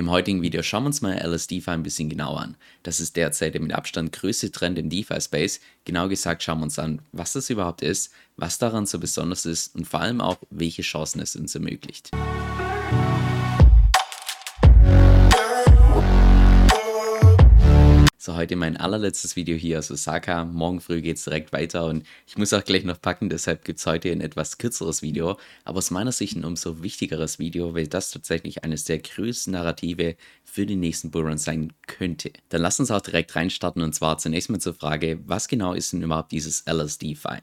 Im heutigen Video schauen wir uns mal LSDeFi ein bisschen genauer an. Das ist derzeit der mit Abstand größte Trend im DeFi-Space. Genau gesagt schauen wir uns an, was das überhaupt ist, was daran so besonders ist und vor allem auch, welche Chancen es uns ermöglicht. So heute mein allerletztes Video hier also aus Osaka. Morgen früh geht es direkt weiter und ich muss auch gleich noch packen, deshalb gibt es heute ein etwas kürzeres Video, aber aus meiner Sicht ein umso wichtigeres Video, weil das tatsächlich eines der größten Narrative für den nächsten Bullrun sein könnte. Dann lass uns auch direkt reinstarten und zwar zunächst mal zur Frage, was genau ist denn überhaupt dieses LSD-Fi?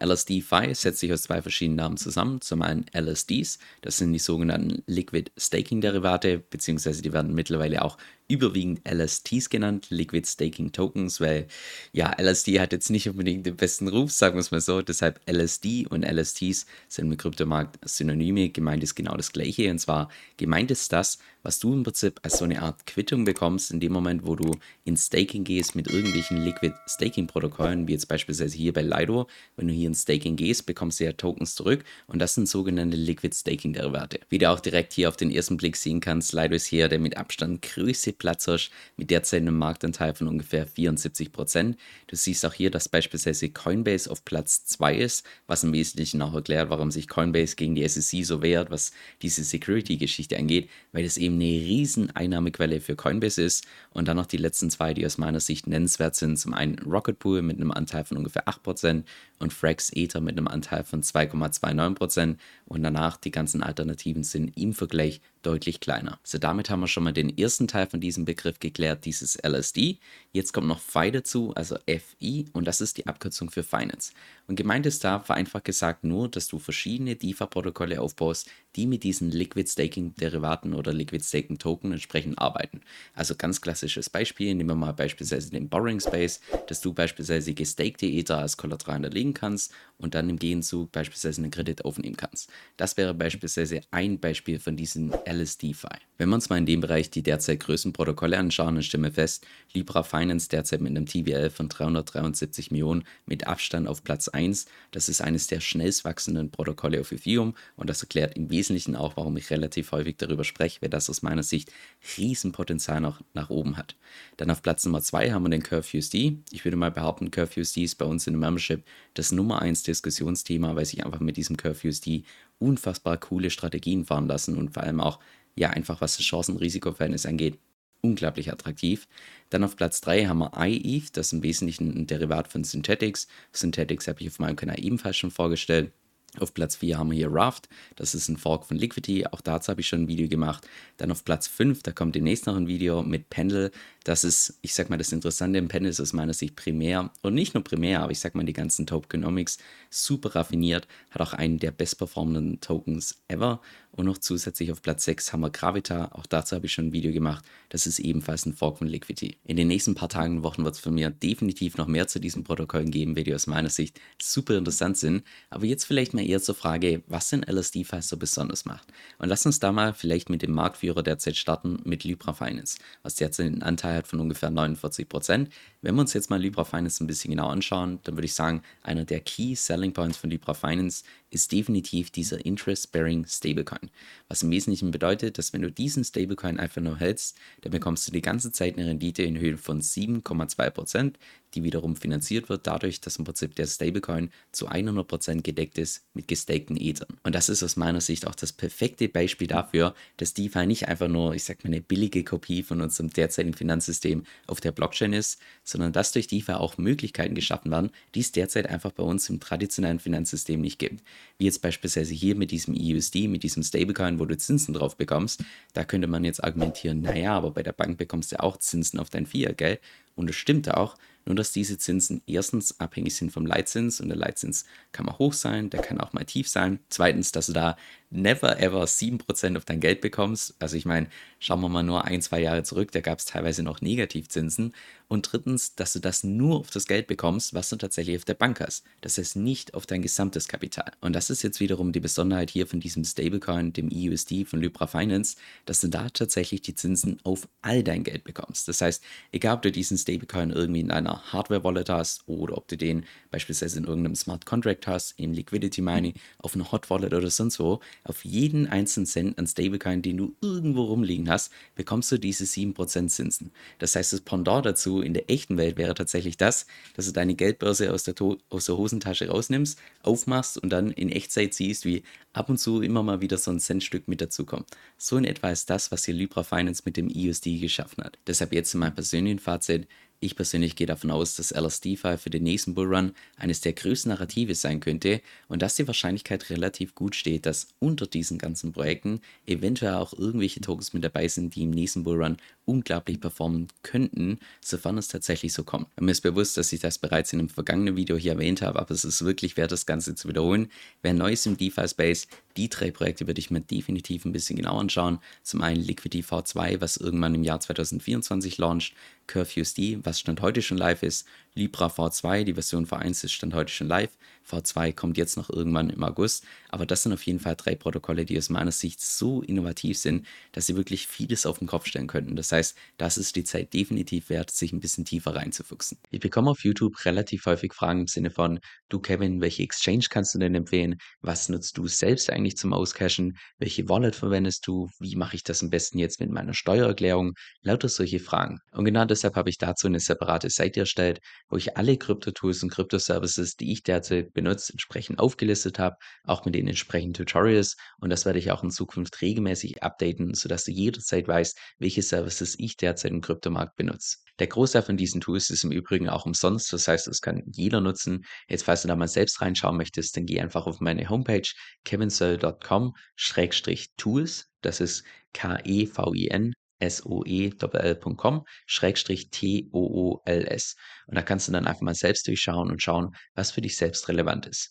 LSD-5 setzt sich aus zwei verschiedenen Namen zusammen. Zum einen LSDs, das sind die sogenannten Liquid Staking Derivate, beziehungsweise die werden mittlerweile auch überwiegend LSTs genannt, Liquid Staking Tokens, weil ja, LSD hat jetzt nicht unbedingt den besten Ruf, sagen wir es mal so. Deshalb LSD und LSTs sind mit Kryptomarkt Synonyme. Gemeint ist genau das Gleiche. Und zwar gemeint ist das, was du im Prinzip als so eine Art Quittung bekommst, in dem Moment, wo du ins Staking gehst mit irgendwelchen Liquid Staking Protokollen, wie jetzt beispielsweise hier bei Lido. Wenn du hier ins Staking gehst, bekommst du ja Tokens zurück und das sind sogenannte Liquid Staking Derivate. Wie du auch direkt hier auf den ersten Blick sehen kannst, Lido ist hier der mit Abstand größte Platzhirsch mit derzeit einem Marktanteil von ungefähr 74%. Du siehst auch hier, dass beispielsweise Coinbase auf Platz 2 ist, was im Wesentlichen auch erklärt, warum sich Coinbase gegen die SEC so wehrt, was diese Security-Geschichte angeht, weil es eben eine riesen Einnahmequelle für Coinbase ist. Und dann noch die letzten zwei, die aus meiner Sicht nennenswert sind. Zum einen Rocket Pool mit einem Anteil von ungefähr 8% und Frax Ether mit einem Anteil von 2,29%. Und danach die ganzen Alternativen sind im Vergleich deutlich kleiner. So, damit haben wir schon mal den ersten Teil von diesem Begriff geklärt, dieses LSD. Jetzt kommt noch FI dazu, also FI, und das ist die Abkürzung für Finance. Und gemeint ist da vereinfacht gesagt nur, dass du verschiedene DeFi-Protokolle aufbaust, die mit diesen Liquid Staking-Derivaten oder Liquid Staking-Token entsprechend arbeiten. Also ganz klassisches Beispiel, nehmen wir mal beispielsweise den Borrowing Space, dass du beispielsweise gestakte Ether als Kollateral hinterlegen kannst und dann im Gegenzug beispielsweise einen Kredit aufnehmen kannst. Das wäre beispielsweise ein Beispiel von diesen LSD-Fi. Wenn wir uns mal in dem Bereich die derzeit größten Protokolle anschauen, dann stellen wir fest, Libra Finance derzeit mit einem TVL von 373 Millionen mit Abstand auf Platz 1. Das ist eines der schnellst wachsenden Protokolle auf Ethereum und das erklärt im Wesentlichen auch, warum ich relativ häufig darüber spreche, weil das aus meiner Sicht Riesenpotenzial noch nach oben hat. Dann auf Platz Nummer 2 haben wir den Curve USD. Ich würde mal behaupten, Curve USD ist bei uns in der Membership das Nummer 1 Diskussionsthema, weil sich einfach mit diesem Curve USD unfassbar coole Strategien fahren lassen und vor allem auch, ja, einfach was das Chancen-Risiko-Verhältnis angeht, unglaublich attraktiv. Dann auf Platz 3 haben wir iETH, das ist im Wesentlichen ein Derivat von Synthetics. Synthetics habe ich auf meinem Kanal ebenfalls schon vorgestellt. Auf Platz 4 haben wir hier Raft, das ist ein Fork von Liquidity, auch dazu habe ich schon ein Video gemacht. Dann auf Platz 5, da kommt demnächst noch ein Video mit Pendle, das ist, ich sag mal, das Interessante im Pendle ist aus meiner Sicht primär, und nicht nur primär, aber ich sag mal, die ganzen Tokenomics super raffiniert, hat auch einen der bestperformenden Tokens ever und noch zusätzlich auf Platz 6 haben wir Gravita, auch dazu habe ich schon ein Video gemacht, das ist ebenfalls ein Fork von Liquidity. In den nächsten paar Tagen und Wochen wird es von mir definitiv noch mehr zu diesen Protokollen geben, die aus meiner Sicht super interessant sind, aber jetzt vielleicht mal eher zur Frage, was denn LSD-Files so besonders macht. Und lass uns da mal vielleicht mit dem Marktführer derzeit starten, mit Libra Finance, was derzeit einen Anteil Hat von ungefähr 49 Prozent. Wenn wir uns jetzt mal Libra Finance ein bisschen genau anschauen, dann würde ich sagen, einer der Key Selling Points von Libra Finance ist definitiv dieser Interest-Bearing Stablecoin. Was im Wesentlichen bedeutet, dass wenn du diesen Stablecoin einfach nur hältst, dann bekommst du die ganze Zeit eine Rendite in Höhe von 7,2%, die wiederum finanziert wird dadurch, dass im Prinzip der Stablecoin zu 100% gedeckt ist mit gestakten Ethern. Und das ist aus meiner Sicht auch das perfekte Beispiel dafür, dass DeFi nicht einfach nur, ich sag mal, eine billige Kopie von unserem derzeitigen Finanzsystem auf der Blockchain ist, sondern dass durch DeFi auch Möglichkeiten geschaffen werden, die es derzeit einfach bei uns im traditionellen Finanzsystem nicht gibt. Wie jetzt beispielsweise hier mit diesem EUSD, mit diesem Stablecoin, wo du Zinsen drauf bekommst. Da könnte man jetzt argumentieren, naja, aber bei der Bank bekommst du auch Zinsen auf dein Fiat, gell? Und das stimmt auch, nur dass diese Zinsen erstens abhängig sind vom Leitzins und der Leitzins kann mal hoch sein, der kann auch mal tief sein. Zweitens, dass du da never ever 7% auf dein Geld bekommst. Also ich meine, schauen wir mal nur ein, zwei Jahre zurück, da gab es teilweise noch Negativzinsen. Und drittens, dass du das nur auf das Geld bekommst, was du tatsächlich auf der Bank hast. Das heißt nicht auf dein gesamtes Kapital. Und das ist jetzt wiederum die Besonderheit hier von diesem Stablecoin, dem EUSD von Libra Finance, dass du da tatsächlich die Zinsen auf all dein Geld bekommst. Das heißt, egal ob du diesen Stablecoin irgendwie in Hardware-Wallet hast oder ob du den beispielsweise in irgendeinem Smart Contract hast, in Liquidity Mining, auf einer Hot Wallet oder sonst wo. Auf jeden einzelnen Cent an Stablecoin, den du irgendwo rumliegen hast, bekommst du diese 7% Zinsen. Das heißt, das Pendant dazu in der echten Welt wäre tatsächlich das, dass du deine Geldbörse aus der, aus der Hosentasche rausnimmst, aufmachst und dann in Echtzeit siehst, wie ab und zu immer mal wieder so ein Centstück mit dazukommt. So in etwa ist das, was hier Libra Finance mit dem EUSD geschaffen hat. Deshalb jetzt mein persönlichen Fazit. Ich persönlich gehe davon aus, dass LSD-File für den nächsten Bullrun eines der größten Narrative sein könnte und dass die Wahrscheinlichkeit relativ gut steht, dass unter diesen ganzen Projekten eventuell auch irgendwelche Tokens mit dabei sind, die im nächsten Bullrun unglaublich performen könnten, sofern es tatsächlich so kommt. Mir ist bewusst, dass ich das bereits in einem vergangenen Video hier erwähnt habe, aber es ist wirklich wert, das Ganze zu wiederholen. Wer neu ist im DeFi-Space, die drei Projekte würde ich mir definitiv ein bisschen genauer anschauen. Zum einen Liquidity V2, was irgendwann im Jahr 2024 launcht, CurveUSD, was Stand heute schon live ist, Libra V2, die Version V1 ist Stand heute schon live, V2 kommt jetzt noch irgendwann im August, aber das sind auf jeden Fall drei Protokolle, die aus meiner Sicht so innovativ sind, dass sie wirklich vieles auf den Kopf stellen könnten. Das heißt, das ist die Zeit definitiv wert, sich ein bisschen tiefer reinzufuchsen. Ich bekomme auf YouTube relativ häufig Fragen im Sinne von, du Kevin, welche Exchange kannst du denn empfehlen? Was nutzt du selbst eigentlich zum Auscashen? Welche Wallet verwendest du? Wie mache ich das am besten jetzt mit meiner Steuererklärung? Lauter solche Fragen. Und genau deshalb habe ich dazu eine separate Seite erstellt, wo ich alle Krypto-Tools und Krypto-Services, die ich derzeit benutze, entsprechend aufgelistet habe, auch mit den entsprechenden Tutorials. Und das werde ich auch in Zukunft regelmäßig updaten, sodass du jederzeit weißt, welche Services ich derzeit im Kryptomarkt benutze. Der Großteil von diesen Tools ist im Übrigen auch umsonst, das heißt, es kann jeder nutzen. Jetzt, falls du da mal selbst reinschauen möchtest, dann geh einfach auf meine Homepage kevinsoe.com-tools. Das ist K-E-V-I-N soe.com Schrägstrich T-O-O-L-S. Und da kannst du dann einfach mal selbst durchschauen und schauen, was für dich selbst relevant ist.